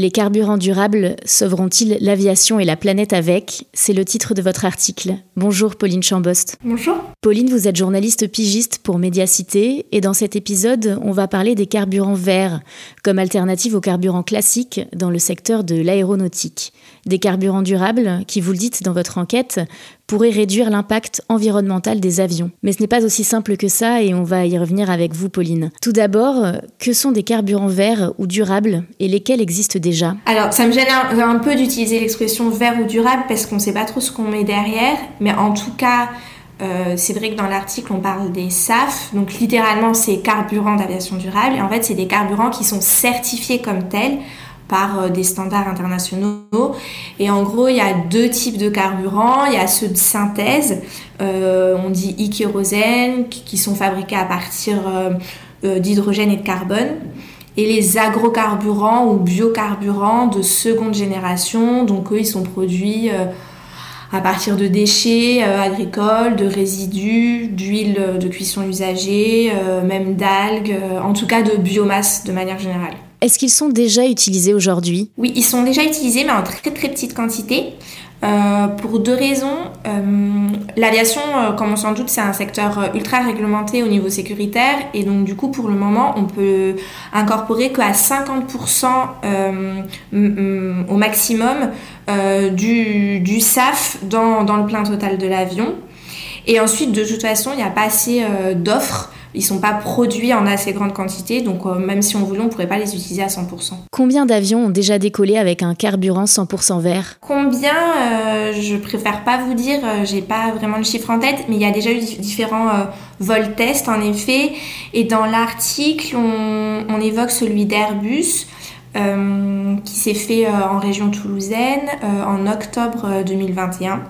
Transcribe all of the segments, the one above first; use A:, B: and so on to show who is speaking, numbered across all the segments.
A: Les carburants durables sauveront-ils l'aviation et la planète avec? C'est le titre de votre article. Bonjour Pauline Chambost.
B: Bonjour.
A: Pauline, vous êtes journaliste pigiste pour Médiacité et dans cet épisode, on va parler des carburants verts comme alternative aux carburants classiques dans le secteur de l'aéronautique. Des carburants durables qui, vous le dites dans votre enquête, pourraient réduire l'impact environnemental des avions. Mais ce n'est pas aussi simple que ça et on va y revenir avec vous, Pauline. Tout d'abord, que sont des carburants verts ou durables et lesquels existent déjà?
B: Alors, ça me gêne un, peu d'utiliser l'expression vert ou durable parce qu'on ne sait pas trop ce qu'on met derrière, mais en tout cas, c'est vrai que dans l'article, on parle des SAF, donc littéralement, c'est carburants d'aviation durable. Et en fait, c'est des carburants qui sont certifiés comme tels par euh, des standards internationaux. Et en gros, il y a deux types de carburants. Il y a ceux de synthèse, euh, on dit e-kérosène, qui sont fabriqués à partir d'hydrogène et de carbone. Et les agrocarburants ou biocarburants de seconde génération, donc eux, ils sont produits à partir de déchets euh, agricoles, de résidus, d'huile de cuisson usagée, euh, même d'algues, euh, en tout cas de biomasse de manière générale.
A: Est-ce qu'ils sont déjà utilisés aujourd'hui?
B: Oui, ils sont déjà utilisés, mais en très très petite quantité. Euh, pour deux raisons. Euh, L'aviation, euh, comme on s'en doute, c'est un secteur ultra réglementé au niveau sécuritaire et donc du coup, pour le moment, on peut incorporer qu'à 50% au maximum du, du, SAF dans, dans, le plein total de l'avion. Et ensuite, de toute façon, il n'y a pas assez d'offres ils sont pas produits en assez grande quantité, donc euh, même si on voulait, on pourrait pas les utiliser à 100%.
A: Combien d'avions ont déjà décollé avec un carburant 100% vert?
B: Combien euh, Je préfère pas vous dire, euh, j'ai pas vraiment le chiffre en tête, mais il y a déjà eu différents vols tests en effet. Et dans l'article, on, on, évoque celui d'Airbus. qui s'est fait en région toulousaine en octobre 2021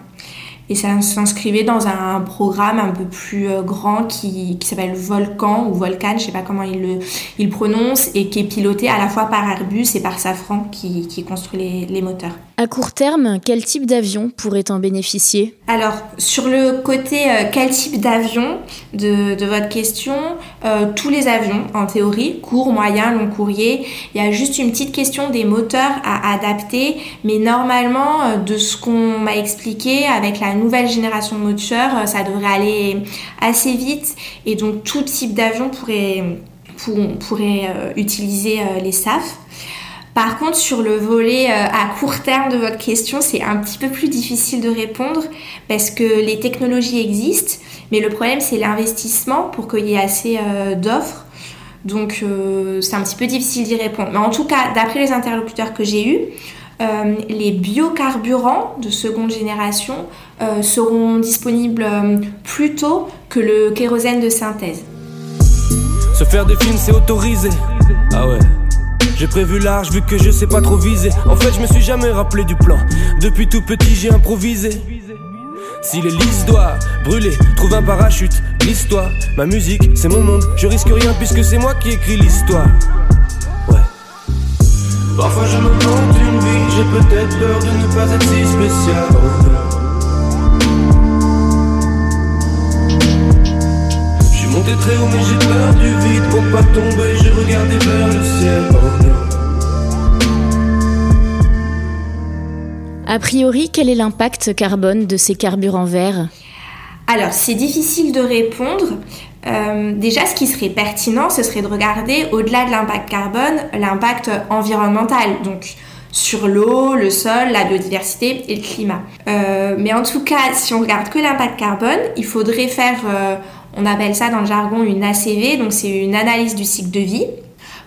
B: et ça s'inscrivait dans un programme un peu plus euh, grand qui, qui s'appelle Volcan ou Volcan, je sais pas comment il le il prononce, et qui est piloté à la fois par Airbus et par Safran qui, qui construit les, les moteurs.
A: À court terme, quel type d'avion pourrait en bénéficier?
B: Alors, sur le côté euh, quel type d'avion de, de, votre question, euh, tous les avions, en théorie, court, moyen, long courrier. Il y a juste une petite question des moteurs à adapter, mais normalement, de ce qu'on m'a expliqué, avec la nouvelle génération de moteurs, euh, ça devrait aller assez vite, et donc tout type d'avion pourrait, pour, pourrait euh, utiliser les SAF. Par contre, sur le volet euh, à court terme de votre question, c'est un petit peu plus difficile de répondre parce que les technologies existent, mais le problème c'est l'investissement pour qu'il y ait assez euh, d'offres. Donc euh, c'est un petit peu difficile d'y répondre. Mais en tout cas, d'après les interlocuteurs que j'ai eus, les biocarburants de seconde génération seront disponibles plus tôt que le kérosène de synthèse.
C: Se faire des films, c'est autorisé. Ah ouais. J'ai prévu large vu que je sais pas trop viser. En fait, je me suis jamais rappelé du plan. Depuis tout petit, j'ai improvisé. Si l'hélice doit brûler, trouve un parachute, l'histoire, ma musique, c'est mon monde. Je risque rien puisque c'est moi qui écris l'histoire. Parfois je me montre une vie, j'ai peut-être peur de ne pas être si spécial. monté très haut mais j'ai peur du vide Pour pas tomber j'ai regardé vers le ciel.
A: A priori, quel est l'impact carbone de ces carburants verts?
B: Alors, c'est difficile de répondre. Euh, déjà, ce qui serait pertinent, ce serait de regarder au-delà de l'impact carbone, l'impact environnemental. Donc, sur l'eau, le sol, la biodiversité et le climat. Euh, mais en tout cas, si on regarde que l'impact carbone, il faudrait faire, euh, on appelle ça dans le jargon une ACV, donc c'est une analyse du cycle de vie.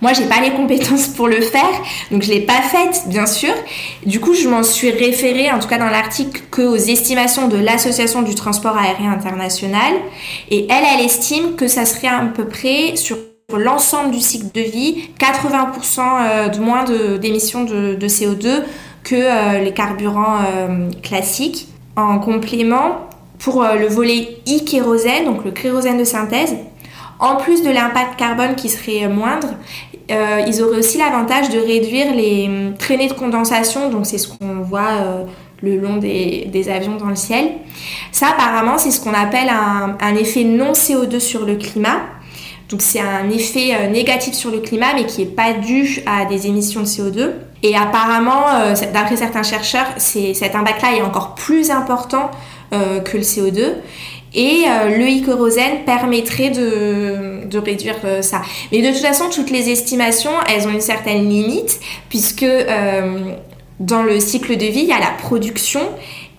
B: Moi, j'ai pas les compétences pour le faire, donc je l'ai pas faite, bien sûr. Du coup, je m'en suis référée, en tout cas dans l'article, qu'aux estimations de l'Association du transport aérien international. Et elle, elle estime que ça serait à peu près sur l'ensemble du cycle de vie, 80% euh, de moins d'émissions de, CO2 que euh, les carburants euh, classiques. En complément, pour le volet e-kérosène, donc le kérosène de synthèse, en plus de l'impact carbone qui serait moindre, ils auraient aussi l'avantage de réduire les hum, traînées de condensation, donc c'est ce qu'on voit le long des, avions dans le ciel. Ça, apparemment, c'est ce qu'on appelle un, effet non CO2 sur le climat. Donc c'est un effet euh, négatif sur le climat, mais qui n'est pas dû à des émissions de CO2. Et apparemment, euh, d'après certains chercheurs, cet impact-là est encore plus important euh, que le CO2. Et le e permettrait de, de réduire ça. Mais de toute façon, toutes les estimations, elles ont une certaine limite, puisque dans le cycle de vie, il y a la production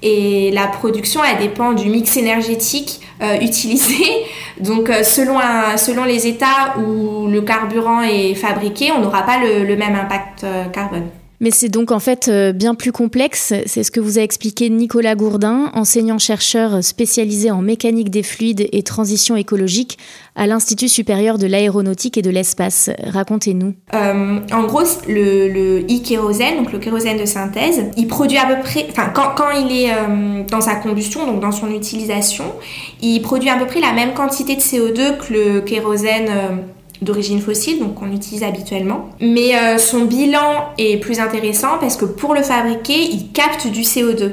B: et la production, elle dépend du mix énergétique euh, utilisé. Donc, euh, selon, selon les états où le carburant est fabriqué, on n'aura pas le, même impact euh, carbone.
A: Mais c'est donc en fait euh, bien plus complexe. C'est ce que vous a expliqué Nicolas Gourdin, enseignant-chercheur spécialisé en mécanique des fluides et transition écologique à l'Institut supérieur de l'aéronautique et de l'espace. Racontez-nous.
B: Euh, en gros, le, le e-kérosène, donc le kérosène de synthèse, il produit à peu près, enfin quand, il est euh, dans sa combustion, donc dans son utilisation, il produit à peu près la même quantité de CO2 que le kérosène d'origine fossile, donc qu'on utilise habituellement. Mais euh, son bilan est plus intéressant parce que pour le fabriquer, il capte du CO2.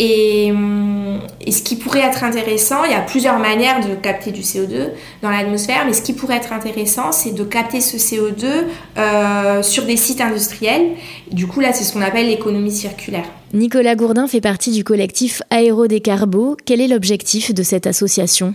B: Hum, et, ce qui pourrait être intéressant, il y a plusieurs manières de capter du CO2 dans l'atmosphère, mais ce qui pourrait être intéressant, c'est de capter ce CO2 euh, sur des sites industriels. Du coup, là, c'est ce qu'on appelle l'économie circulaire.
A: Nicolas Gourdin fait partie du collectif Aérodécarbo. Quel est l'objectif de cette association?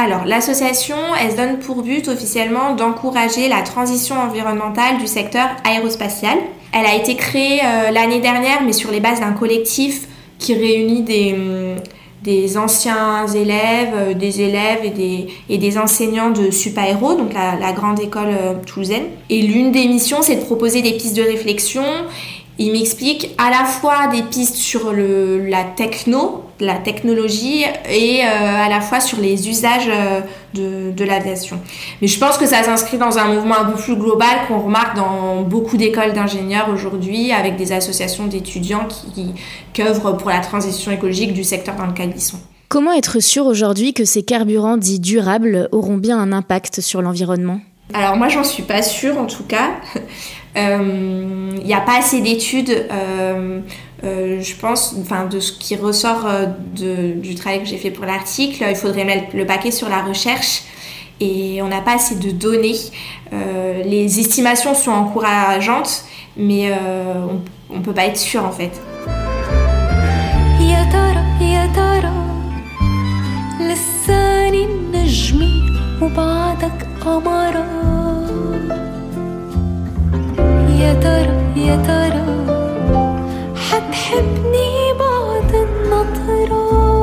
B: Alors, l'association, elle se donne pour but officiellement d'encourager la transition environnementale du secteur aérospatial. Elle a été créée euh, l'année dernière, mais sur les bases d'un collectif qui réunit des, hum, des anciens élèves, euh, des élèves et des, et enseignants de SUPAERO, donc la, la grande école euh, toulousaine. Et l'une des missions, c'est de proposer des pistes de réflexion il m'explique à la fois des pistes sur la techno, la technologie, et euh, à la fois sur les usages euh, de, de l'aviation. Mais je pense que ça s'inscrit dans un mouvement un peu plus global qu'on remarque dans beaucoup d'écoles d'ingénieurs aujourd'hui, avec des associations d'étudiants qui, qui œuvrent pour la transition écologique du secteur dans lequel ils sont.
A: Comment être sûr aujourd'hui que ces carburants dits durables auront bien un impact sur l'environnement?
B: Alors moi j'en suis pas sûre en tout cas. Il euh, n'y a pas assez d'études, euh, euh, je pense, enfin, de ce qui ressort du travail que j'ai fait pour l'article. Il faudrait mettre le paquet sur la recherche et on n'a pas assez de données. les estimations sont encourageantes, mais on ne peut pas être sûr en fait. يا ترى يا ترى حتحبني بعد النظرة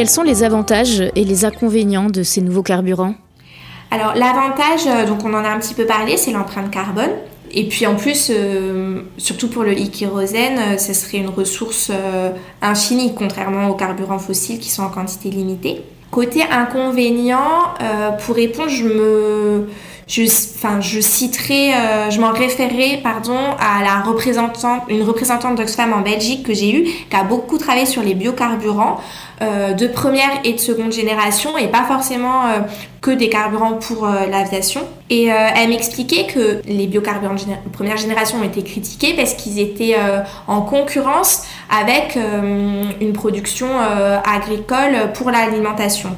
A: Quels sont les avantages et les inconvénients de ces nouveaux carburants
B: Alors l'avantage, euh, donc on en a un petit peu parlé, c'est l'empreinte carbone. Et puis en plus, euh, surtout pour le e-kérosène, euh, ce serait une ressource infinie, contrairement aux carburants fossiles qui sont en quantité limitée. Côté inconvénient, pour répondre, je me, je, je citerai, euh, je m'en référerai, pardon, à la représentante, une représentante d'Oxfam en Belgique que j'ai eue, qui a beaucoup travaillé sur les biocarburants euh, de première et de seconde génération, et pas forcément euh, que des carburants pour l'aviation. Et elle m'expliquait que les biocarburants de première génération ont été critiqués parce qu'ils étaient en concurrence avec une production agricole pour l'alimentation.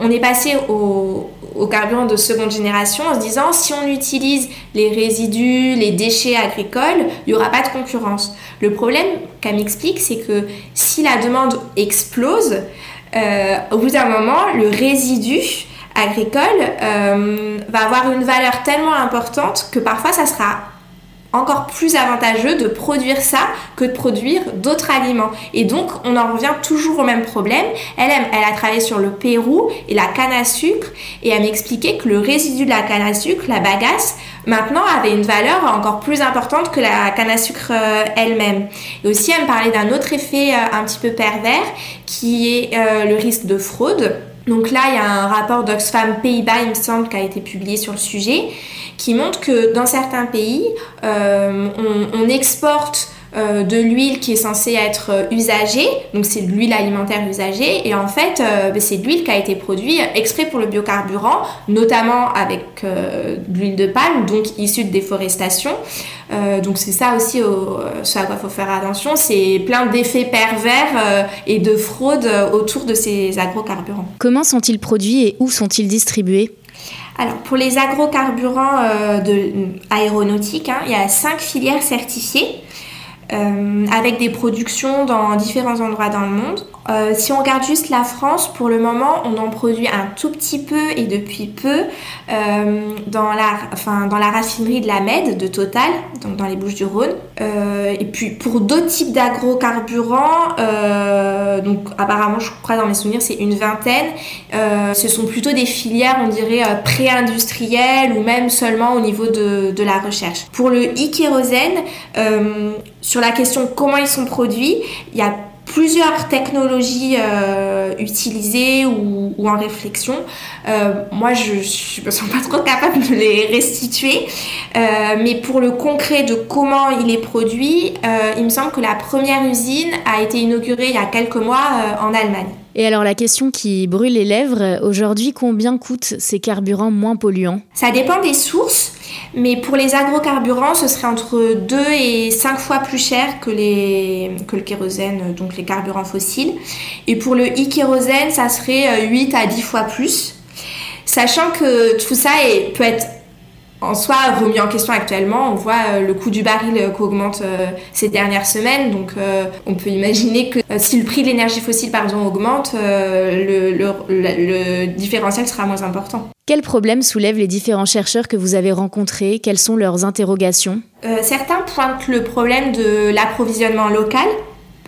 B: on est passé au au carburant de seconde génération en se disant si on utilise les résidus, les déchets agricoles, il n'y aura pas de concurrence. Le problème qu'elle m'explique, c'est que si la demande explose, euh, au bout d'un moment, le résidu agricole euh, va avoir une valeur tellement importante que parfois ça sera encore plus avantageux de produire ça que de produire d'autres aliments. Et donc, on en revient toujours au même problème. Elle, elle a travaillé sur le Pérou et la canne à sucre et elle m'expliquait que le résidu de la canne à sucre, la bagasse, maintenant avait une valeur encore plus importante que la canne à sucre euh, elle-même. Et aussi, elle me parlait d'un autre effet euh, un petit peu pervers qui est euh, le risque de fraude. Donc là, il y a un rapport d'Oxfam Pays-Bas, il me semble, qui a été publié sur le sujet qui montre que dans certains pays, euh, on, exporte euh, de l'huile qui est censée être euh, usagée, donc c'est de l'huile alimentaire usagée, et en fait ben, c'est de l'huile qui a été produite exprès pour le biocarburant, notamment avec de l'huile de palme, donc issue de déforestation. donc c'est ça aussi ce à quoi il faut faire attention, c'est plein d'effets pervers et de fraude autour de ces agrocarburants.
A: Comment sont-ils produits et où sont-ils distribués?
B: Alors, pour les agrocarburants euh, de, aéronautiques, hein, il y a cinq filières certifiées. Euh, avec des productions dans différents endroits dans le monde. Euh, si on regarde juste la France, pour le moment, on en produit un tout petit peu et depuis peu euh, dans, la, enfin, dans la raffinerie de la Med de Total, donc dans les Bouches-du-Rhône. et puis pour d'autres types d'agrocarburants, donc apparemment, je crois dans mes souvenirs, c'est une vingtaine. ce sont plutôt des filières, on dirait, pré-industrielles ou même seulement au niveau de, de la recherche. Pour le e-kérosène, sur la question comment ils sont produits, il y a plusieurs technologies euh, utilisées ou, en réflexion. Euh, moi, je ne me sens pas trop capable de les restituer. Euh, mais pour le concret de comment il est produit, il me semble que la première usine a été inaugurée il y a quelques mois en Allemagne.
A: Et alors la question qui brûle les lèvres, aujourd'hui, combien coûtent ces carburants moins polluants?
B: Ça dépend des sources. Mais pour les agrocarburants, ce serait entre 2 et 5 fois plus cher que, le kérosène, donc les carburants fossiles. Et pour le e-kérosène, ça serait 8 euh, à 10 fois plus. Sachant que tout ça peut être en soi remis en question actuellement. On voit euh, le coût du baril euh, qui augmente ces dernières semaines, donc on peut imaginer que si le prix de l'énergie fossile pardon, augmente, le, le, le, différentiel sera moins important.
A: Quels problèmes soulèvent les différents chercheurs que vous avez rencontrés? Quelles sont leurs interrogations?
B: Euh, Certains pointent le problème de l'approvisionnement local,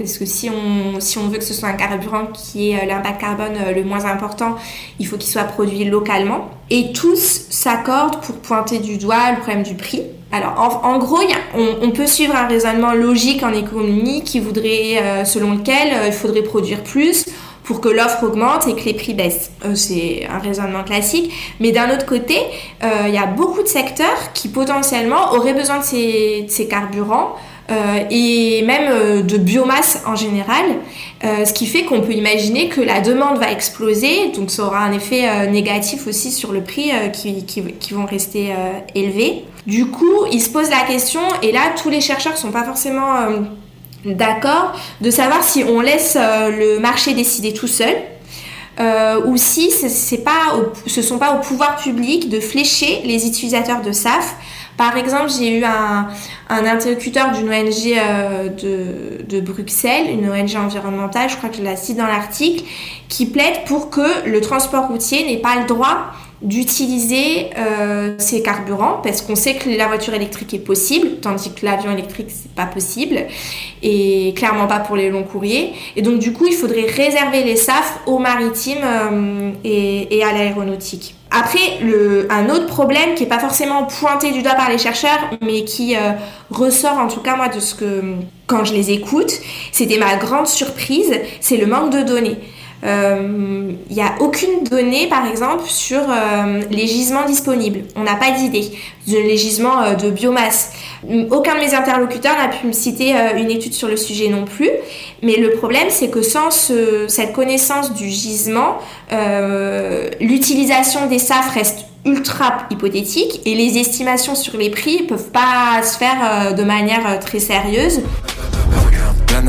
B: parce que si on, veut que ce soit un carburant qui ait euh, l'impact carbone euh, le moins important, il faut qu'il soit produit localement. Et tous s'accordent pour pointer du doigt le problème du prix. Alors, en, gros, on, peut suivre un raisonnement logique en économie qui voudrait, selon lequel il faudrait produire plus pour que l'offre augmente et que les prix baissent. Euh, c'est un raisonnement classique. Mais d'un autre côté, euh, il y a beaucoup de secteurs qui potentiellement auraient besoin de ces, carburants. Euh, et même de biomasse en général, ce qui fait qu'on peut imaginer que la demande va exploser, donc ça aura un effet négatif aussi sur le prix qui, vont rester élevés. Du coup, il se pose la question, et là tous les chercheurs ne sont pas forcément d'accord, de savoir si on laisse euh, le marché décider tout seul. Euh, ou si ce sont pas au pouvoir public de flécher les utilisateurs de SAF. Par exemple, j'ai eu un, interlocuteur d'une ONG euh, de, Bruxelles, une ONG environnementale, je crois que la cite dans l'article, qui plaide pour que le transport routier n'ait pas le droit d'utiliser euh, ces carburants parce qu'on sait que la voiture électrique est possible tandis que l'avion électrique c'est pas possible et clairement pas pour les longs courriers et donc du coup il faudrait réserver les SAF aux maritimes euh, et, à l'aéronautique. Après, un autre problème qui est pas forcément pointé du doigt par les chercheurs, mais qui euh, ressort en tout cas moi de ce que quand je les écoute, c'était ma grande surprise, c'est le manque de données. Il n'y a aucune donnée, par exemple, sur les gisements disponibles. On n'a pas d'idée de les gisements de biomasse. Aucun de mes interlocuteurs n'a pu me citer une étude sur le sujet non plus. Mais le problème, c'est que sans cette connaissance du gisement, l'utilisation des SAF reste ultra hypothétique et les estimations sur les prix peuvent pas se faire de manière très sérieuse.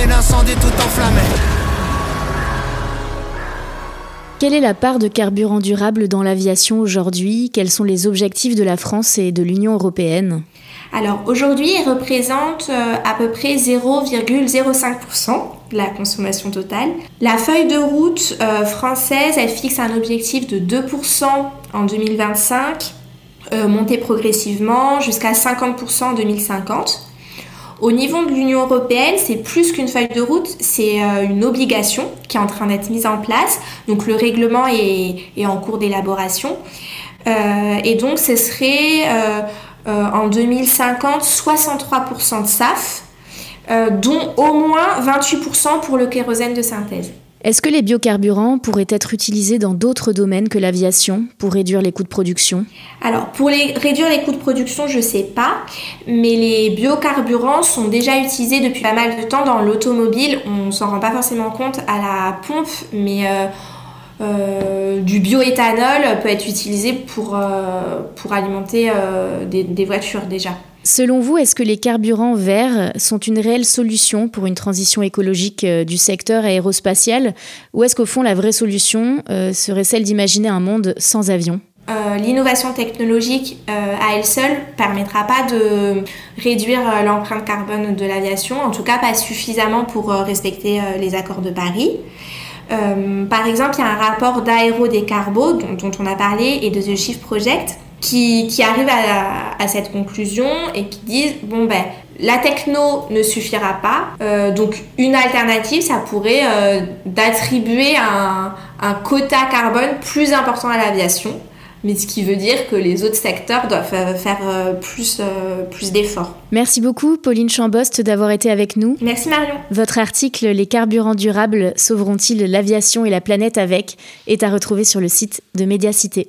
D: l'incendie tout enflammé.
A: Quelle est la part de carburant durable dans l'aviation aujourd'hui? Quels sont les objectifs de la France et de l'Union européenne?
B: Alors aujourd'hui, il représente euh, à peu près 0,05% de la consommation totale. La feuille de route euh, française, elle fixe un objectif de 2% en 2025, euh, monté progressivement jusqu'à 50% en 2050. Au niveau de l'Union européenne, c'est plus qu'une feuille de route, c'est euh, une obligation qui est en train d'être mise en place. Donc le règlement est, en cours d'élaboration. Euh, et donc ce serait euh, en 2050 63% de SAF, dont au moins 28% pour le kérosène de synthèse.
A: Est-ce que les biocarburants pourraient être utilisés dans d'autres domaines que l'aviation pour réduire les coûts de production?
B: Alors, pour réduire les coûts de production, je ne sais pas, mais les biocarburants sont déjà utilisés depuis pas mal de temps dans l'automobile. On s'en rend pas forcément compte à la pompe, mais euh, euh, du bioéthanol peut être utilisé pour, euh, pour alimenter des voitures déjà.
A: Selon vous, est-ce que les carburants verts sont une réelle solution pour une transition écologique euh, du secteur aérospatial ou est-ce qu'au fond la vraie solution euh, serait celle d'imaginer un monde sans avions
B: euh, L'innovation technologique à elle seule permettra pas de réduire l'empreinte carbone de l'aviation, en tout cas pas suffisamment pour respecter les accords de Paris. par exemple, il y a un rapport d'Aérodécarbo dont, dont on a parlé et de The Shift Project qui, qui arrivent à, à, cette conclusion et qui disent bon ben la techno ne suffira pas, euh, donc une alternative, ça pourrait euh, d'attribuer un, un, quota carbone plus important à l'aviation, mais ce qui veut dire que les autres secteurs doivent euh, faire euh, plus, plus d'efforts.
A: Merci beaucoup Pauline Chambost d'avoir été avec nous.
B: Merci Marion.
A: Votre article Les carburants durables sauveront-ils l'aviation et la planète avec est à retrouver sur le site de Médiacité.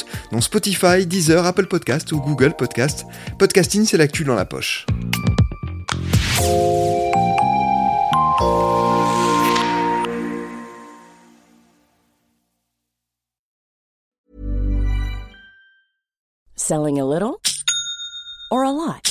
E: dans Spotify, Deezer, Apple Podcast ou Google Podcast. Podcasting, c'est l'actu dans la poche.
F: Selling a little or a lot?